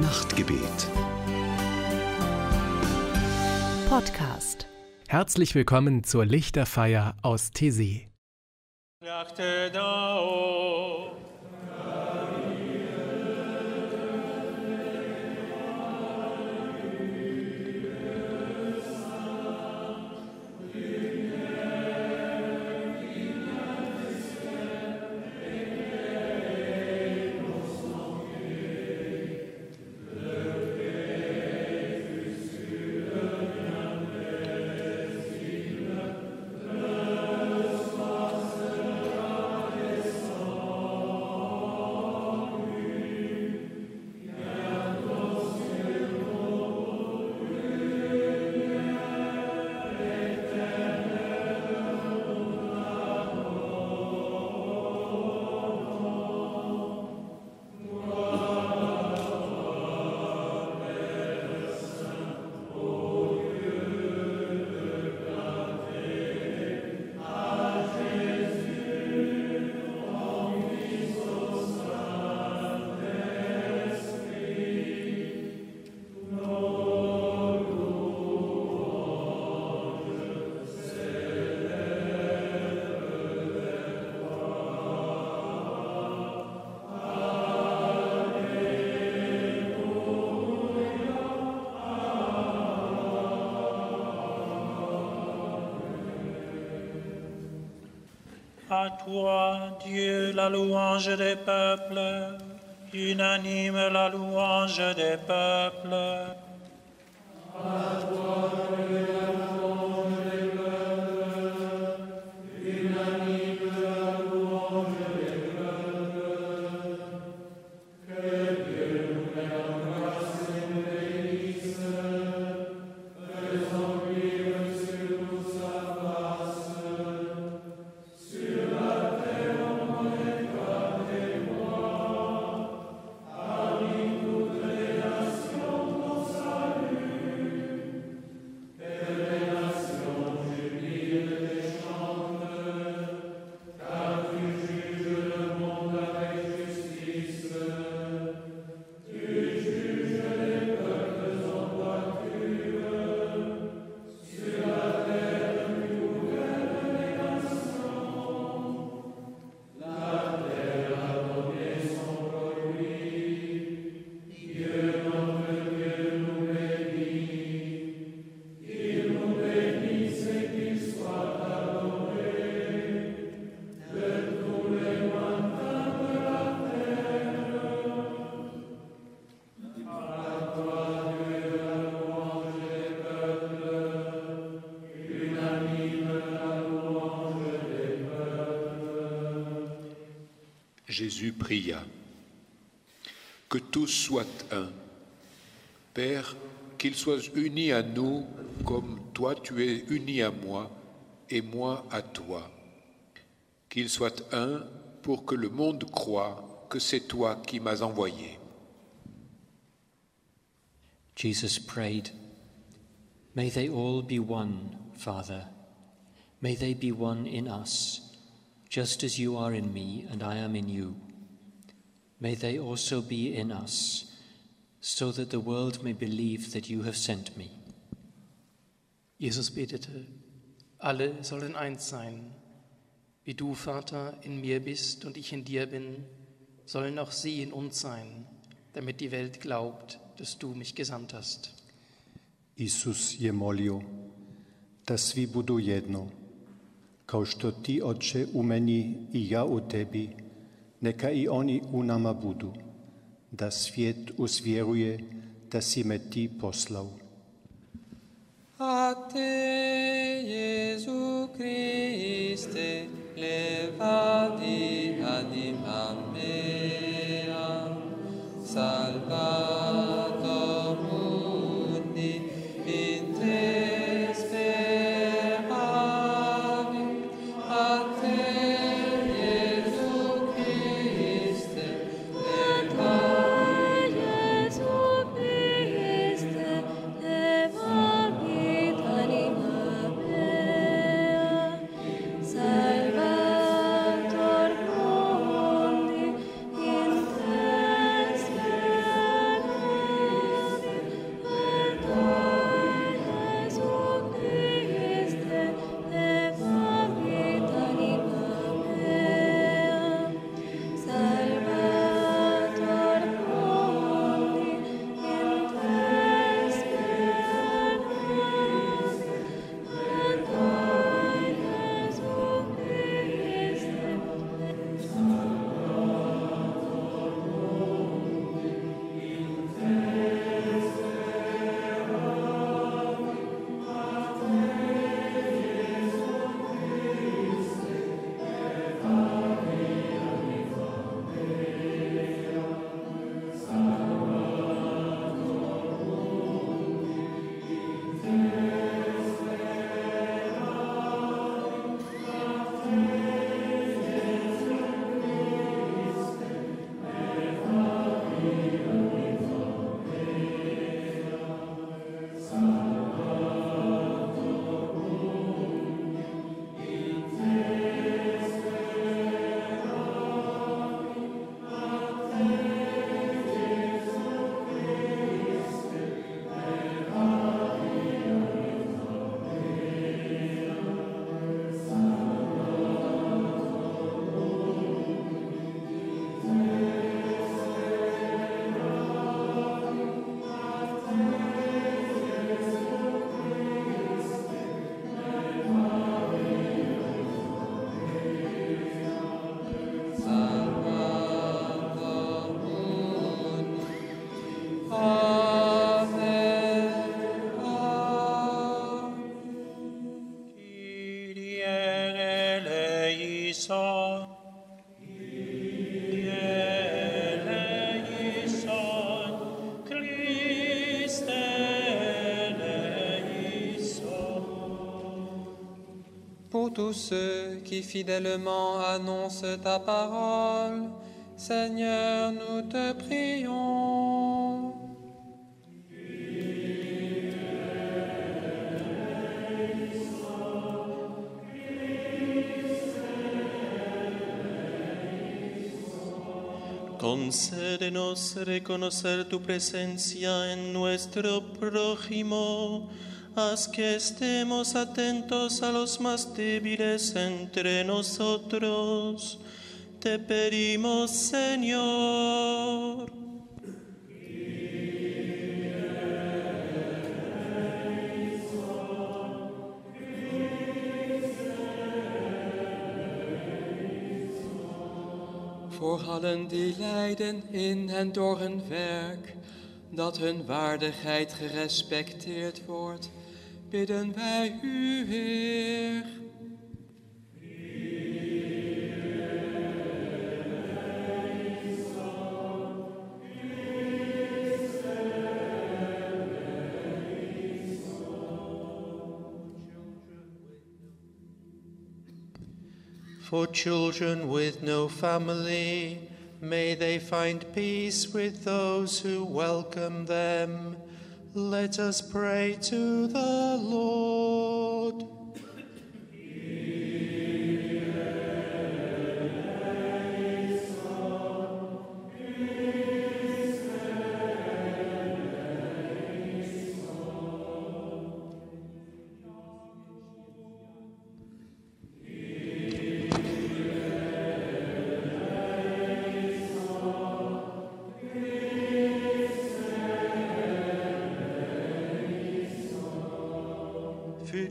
Nachtgebet. Podcast. Herzlich willkommen zur Lichterfeier aus Tessé. Lachte toi, Dieu, la louange des peuples, unanime la louange des peuples. Jésus pria. Que tous soient un. Père, qu'ils soient unis à nous comme toi tu es uni à moi et moi à toi. Qu'ils soient un pour que le monde croie que c'est toi qui m'as envoyé. Jesus prayed, May they all be one, Father. May they be one in us, just as you are in me and I am in you. May they also be in us, so that the world may believe that you have sent me. Jesus betete, alle sollen eins sein. Wie du, Vater, in mir bist und ich in dir bin, sollen auch sie in uns sein, damit die Welt glaubt, dass du mich gesandt hast. Isus je molio da svi budu jedno, kao što ti, Oče, u meni i ja u tebi, neka i oni u nama budu, da svijet usvjeruje da si me ti poslao. A te, Jesu Christe, levadi ceux qui fidèlement annoncent ta parole, Seigneur, nous te prions. Concédenos reconocer tu presencia en nuestro prójimo. Haz que estemos atentos a los más débiles entre nosotros. Te pedimos, Señor. Voor allen die lijden in en door hun werk, dat hun waardigheid gerespecteerd wordt, bidden wij u, Heer. For children with no family, may they find peace with those who welcome them. Let us pray to the Lord.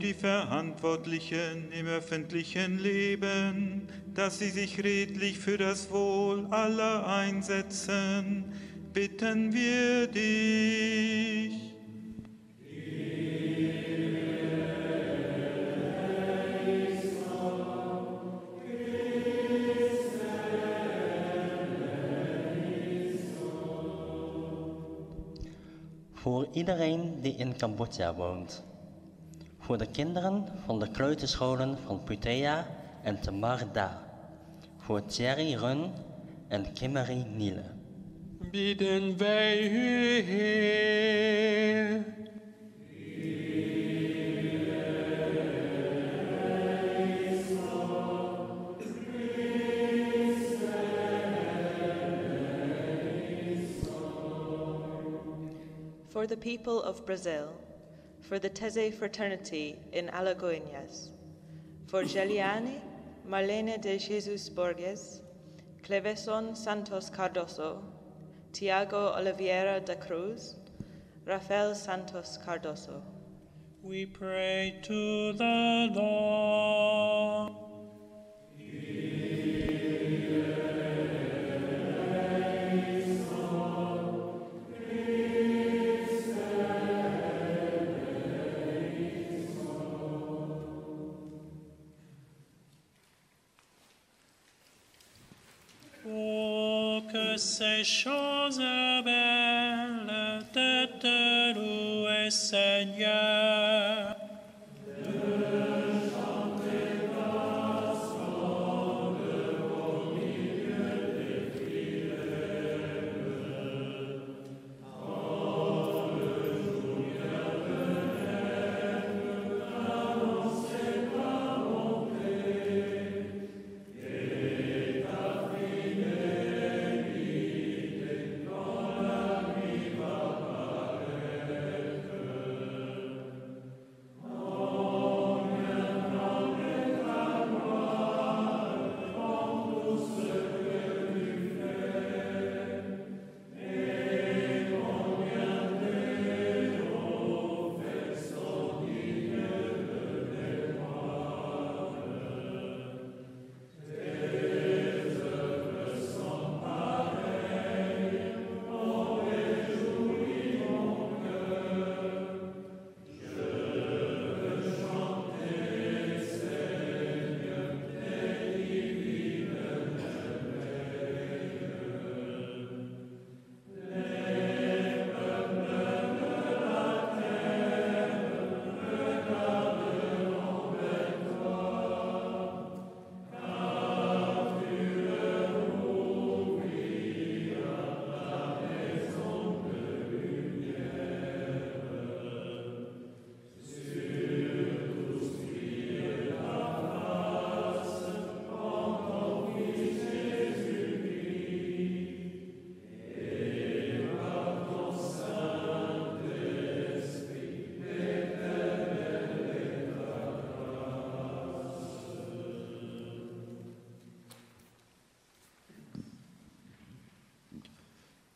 Die Verantwortlichen im öffentlichen Leben, dass sie sich redlich für das Wohl aller einsetzen, bitten wir dich. Voor iedereen die in Cambodja woont. Voor de kinderen van de kleuterscholen van Putea en Tamarda. Voor Thierry Run en Kimmery Niele. Bidden wij u, Heer. For the people of Brazil, for the Teze fraternity in Alagoinhas, for Geliane, Marlene de Jesus Borges, Cleveson Santos Cardoso, Tiago Oliveira da Cruz, Rafael Santos Cardoso. We pray to the Lord. choses belles, tête louée Seigneur.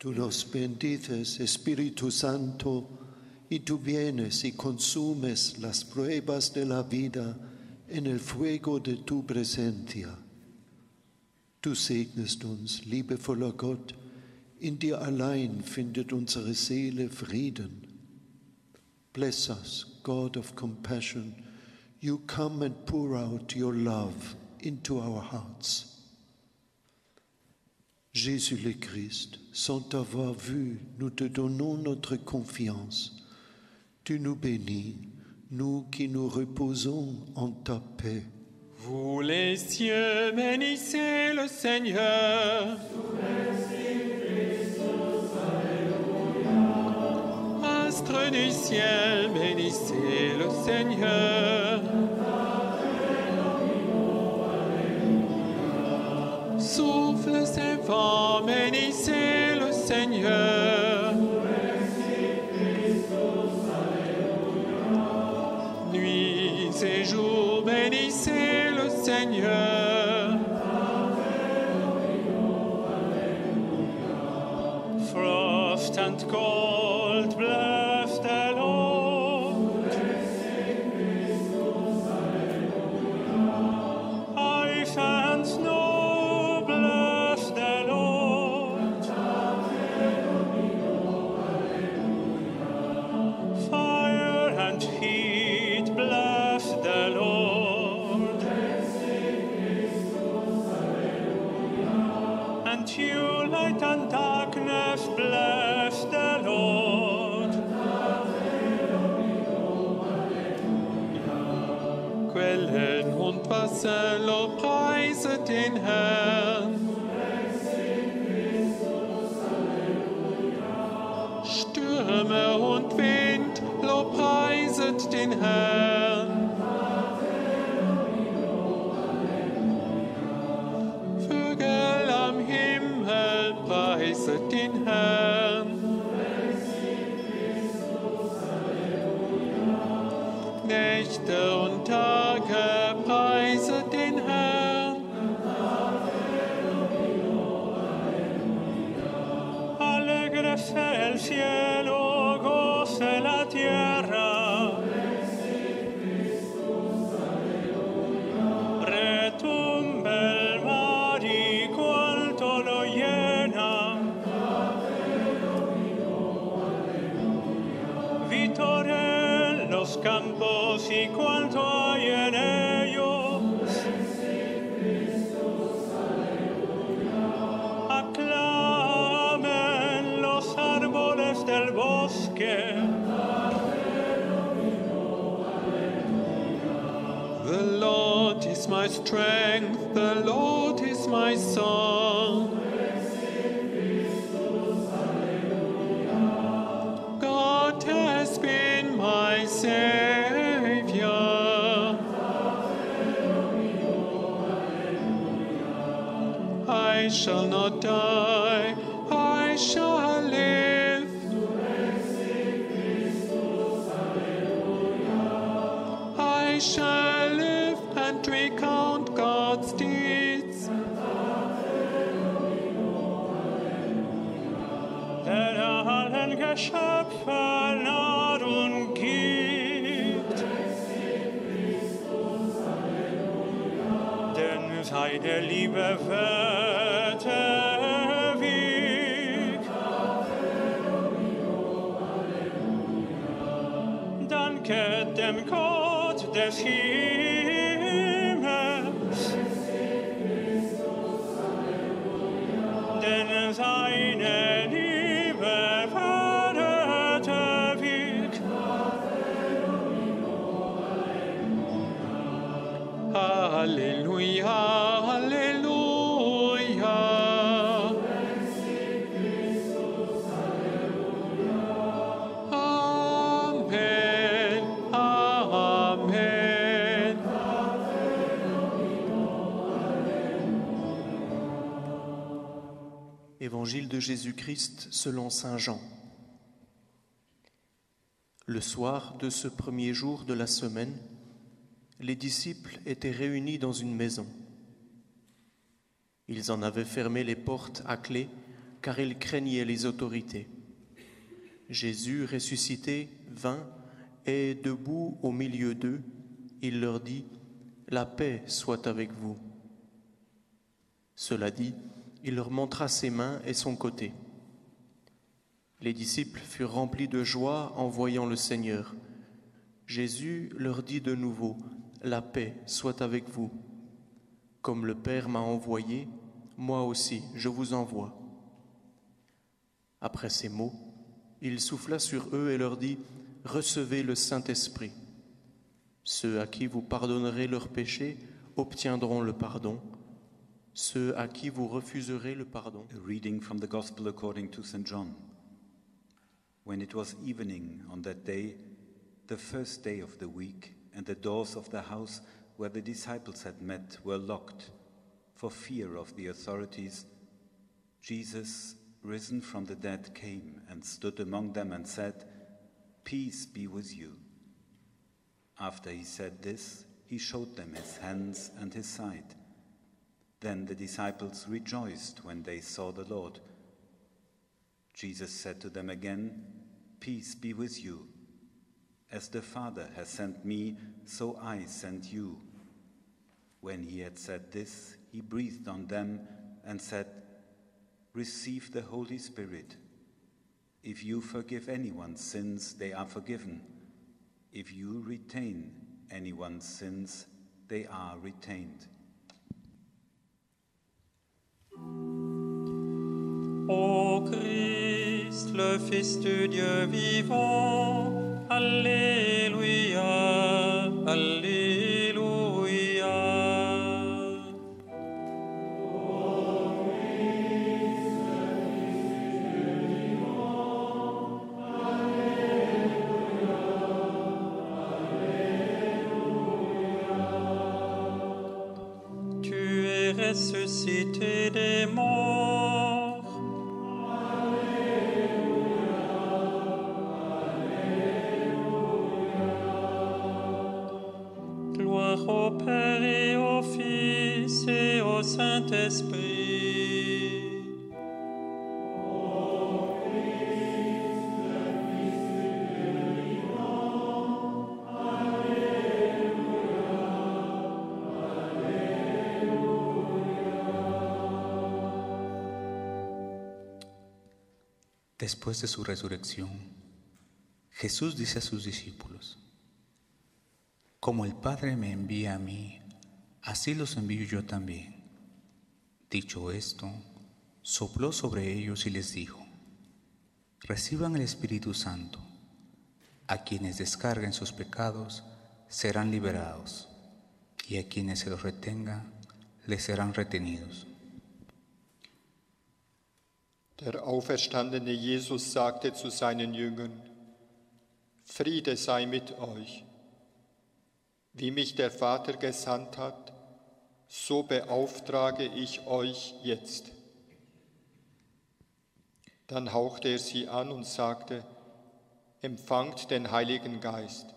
Tú nos bendices, Espíritu Santo, y tú vienes y consumes las pruebas de la vida en el fuego de tu presencia. Du segnest uns, liebevoller Gott, in dir allein findet unsere Seele Frieden. Bless us, God of compassion, you come and pour out your love into our hearts. Jésus le Christ, sans t'avoir vu, nous te donnons notre confiance. Tu nous bénis, nous qui nous reposons en ta paix. Vous les cieux, bénissez le Seigneur. Astres du ciel, bénissez le Seigneur. for many sins. Campos y cuanto hay en ellos. Aclamen los árboles del bosque. The Lord is my strength, the Lord is my song. Partei der Liebe fest. Jésus-Christ selon Saint Jean. Le soir de ce premier jour de la semaine, les disciples étaient réunis dans une maison. Ils en avaient fermé les portes à clé car il craignait les autorités. Jésus, ressuscité, vint et, debout au milieu d'eux, il leur dit, La paix soit avec vous. Cela dit, il leur montra ses mains et son côté. Les disciples furent remplis de joie en voyant le Seigneur. Jésus leur dit de nouveau, La paix soit avec vous. Comme le Père m'a envoyé, moi aussi je vous envoie. Après ces mots, il souffla sur eux et leur dit, Recevez le Saint-Esprit. Ceux à qui vous pardonnerez leurs péchés obtiendront le pardon. Ceux à qui vous refuserez le pardon. A reading from the Gospel according to St. John. When it was evening on that day, the first day of the week, and the doors of the house where the disciples had met were locked for fear of the authorities, Jesus, risen from the dead, came and stood among them and said, Peace be with you. After he said this, he showed them his hands and his side. Then the disciples rejoiced when they saw the Lord. Jesus said to them again, Peace be with you. As the Father has sent me, so I send you. When he had said this, he breathed on them and said, Receive the Holy Spirit. If you forgive anyone's sins, they are forgiven. If you retain anyone's sins, they are retained. Ô Christ, le Fils de Dieu vivant, Alléluia, Alléluia. Tu es ressuscité des morts. Después de su resurrección, Jesús dice a sus discípulos, Como el Padre me envía a mí, así los envío yo también. Dicho esto, sopló sobre ellos y les dijo, Reciban el Espíritu Santo. A quienes descarguen sus pecados serán liberados, y a quienes se los retenga les serán retenidos. Der auferstandene Jesus sagte zu seinen Jüngern, Friede sei mit euch. Wie mich der Vater gesandt hat, so beauftrage ich euch jetzt. Dann hauchte er sie an und sagte, Empfangt den Heiligen Geist.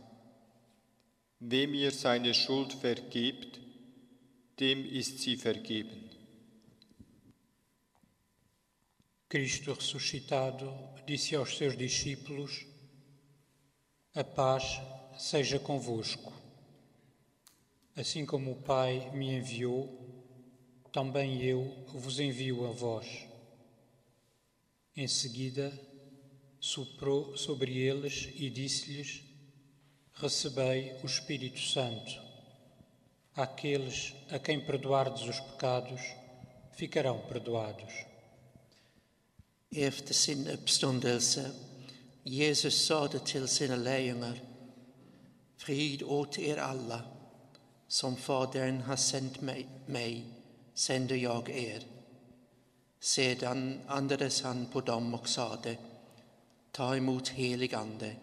Wem ihr seine Schuld vergebt, dem ist sie vergeben. Cristo ressuscitado disse aos seus discípulos: A paz seja convosco. Assim como o Pai me enviou, também eu vos envio a vós. Em seguida, soprou sobre eles e disse-lhes: Recebei o Espírito Santo. Aqueles a quem perdoardes os pecados ficarão perdoados. Efter sin uppståndelse, Jesus sade till sina lärjungar, Frid åt er alla, som Fadern har sänt mig, mig sänder jag er. Sedan andades han på dem och sade, Ta emot helig ande.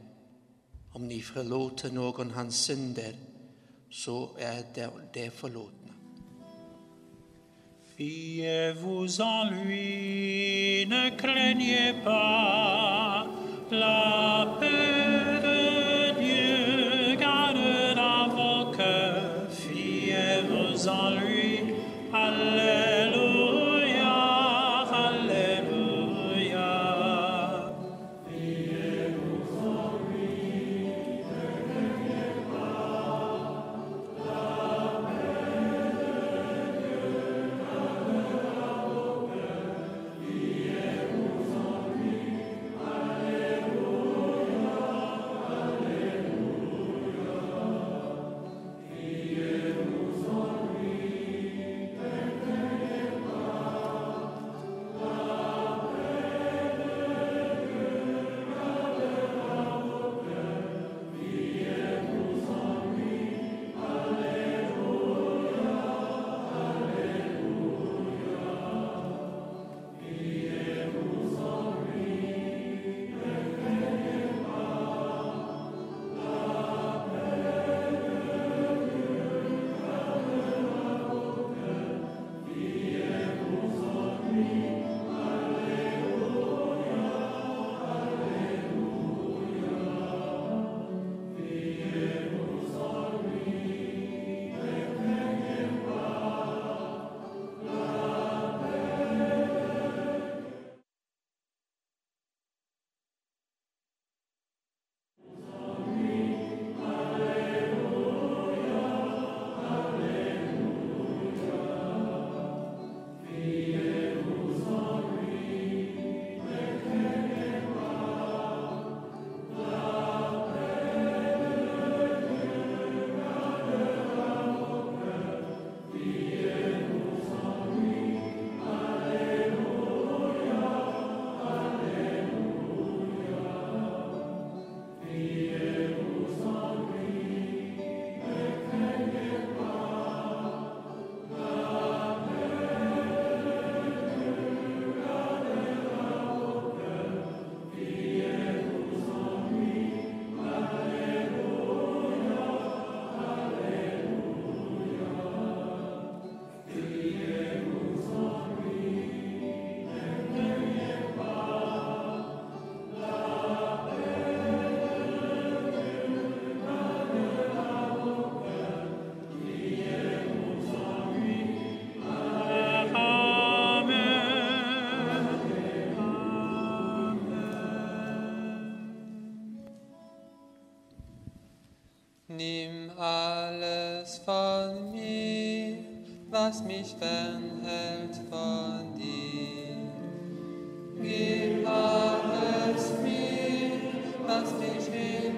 Om ni förlåter någon hans synder, så är det, förlåtna. Fiez-vous en lui, ne craignez pas. La paix was mich fernhält von dir. Gib alles mir, was mich hinführt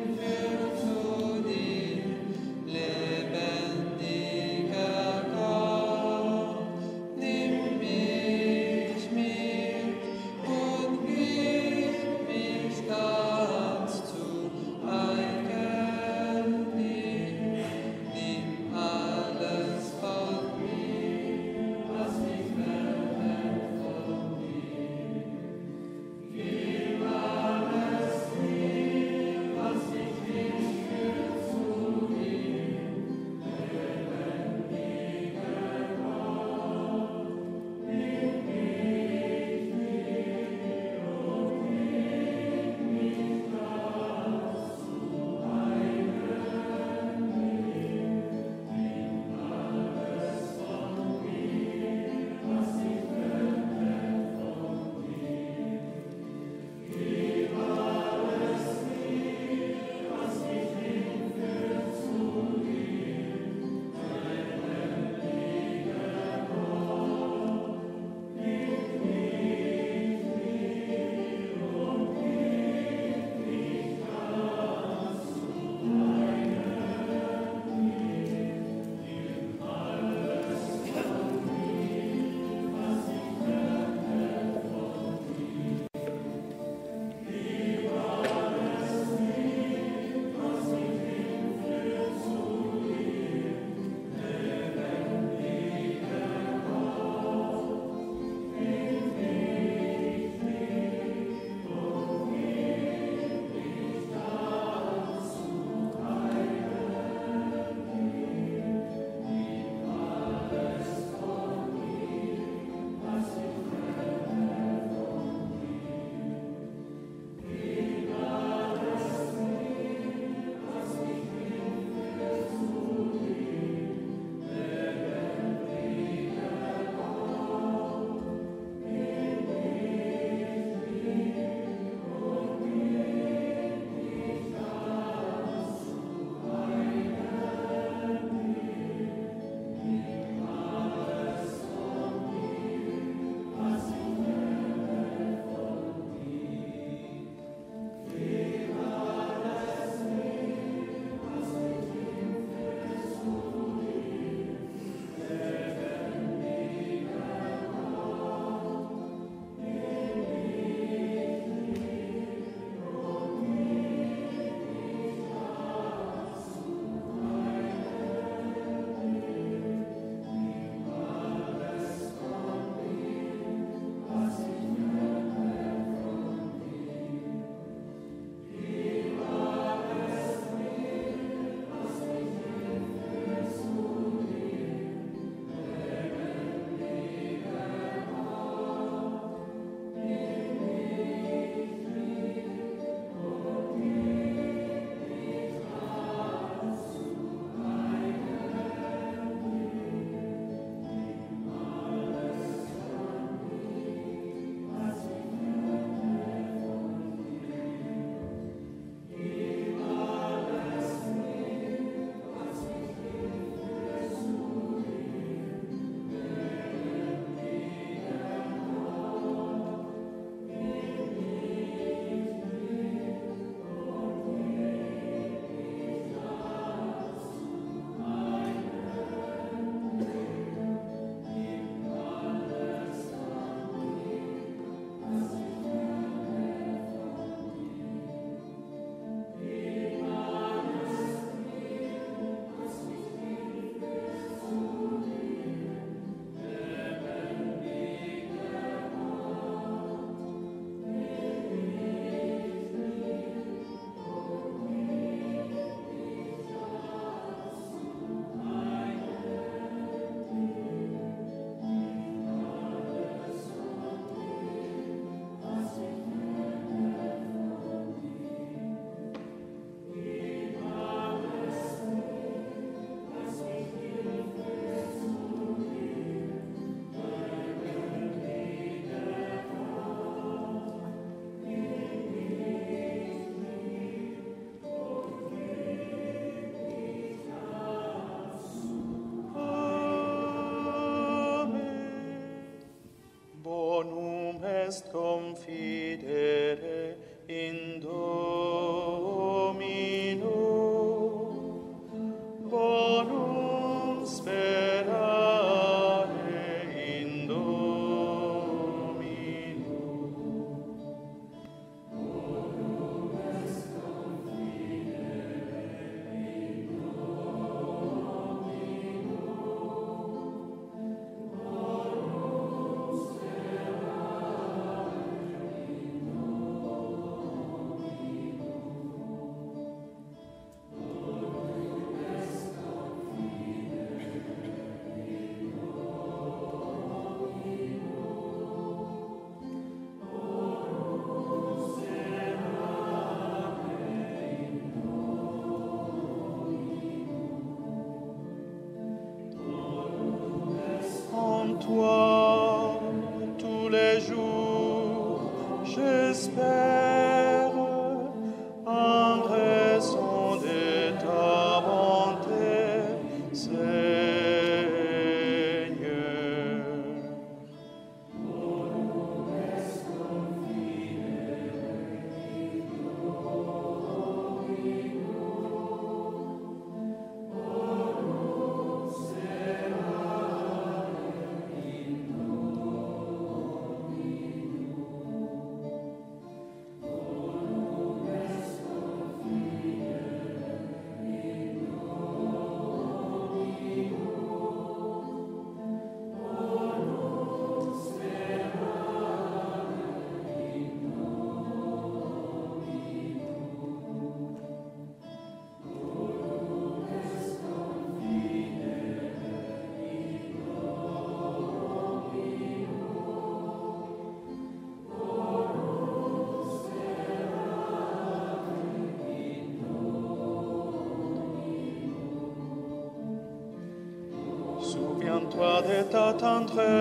entre euh,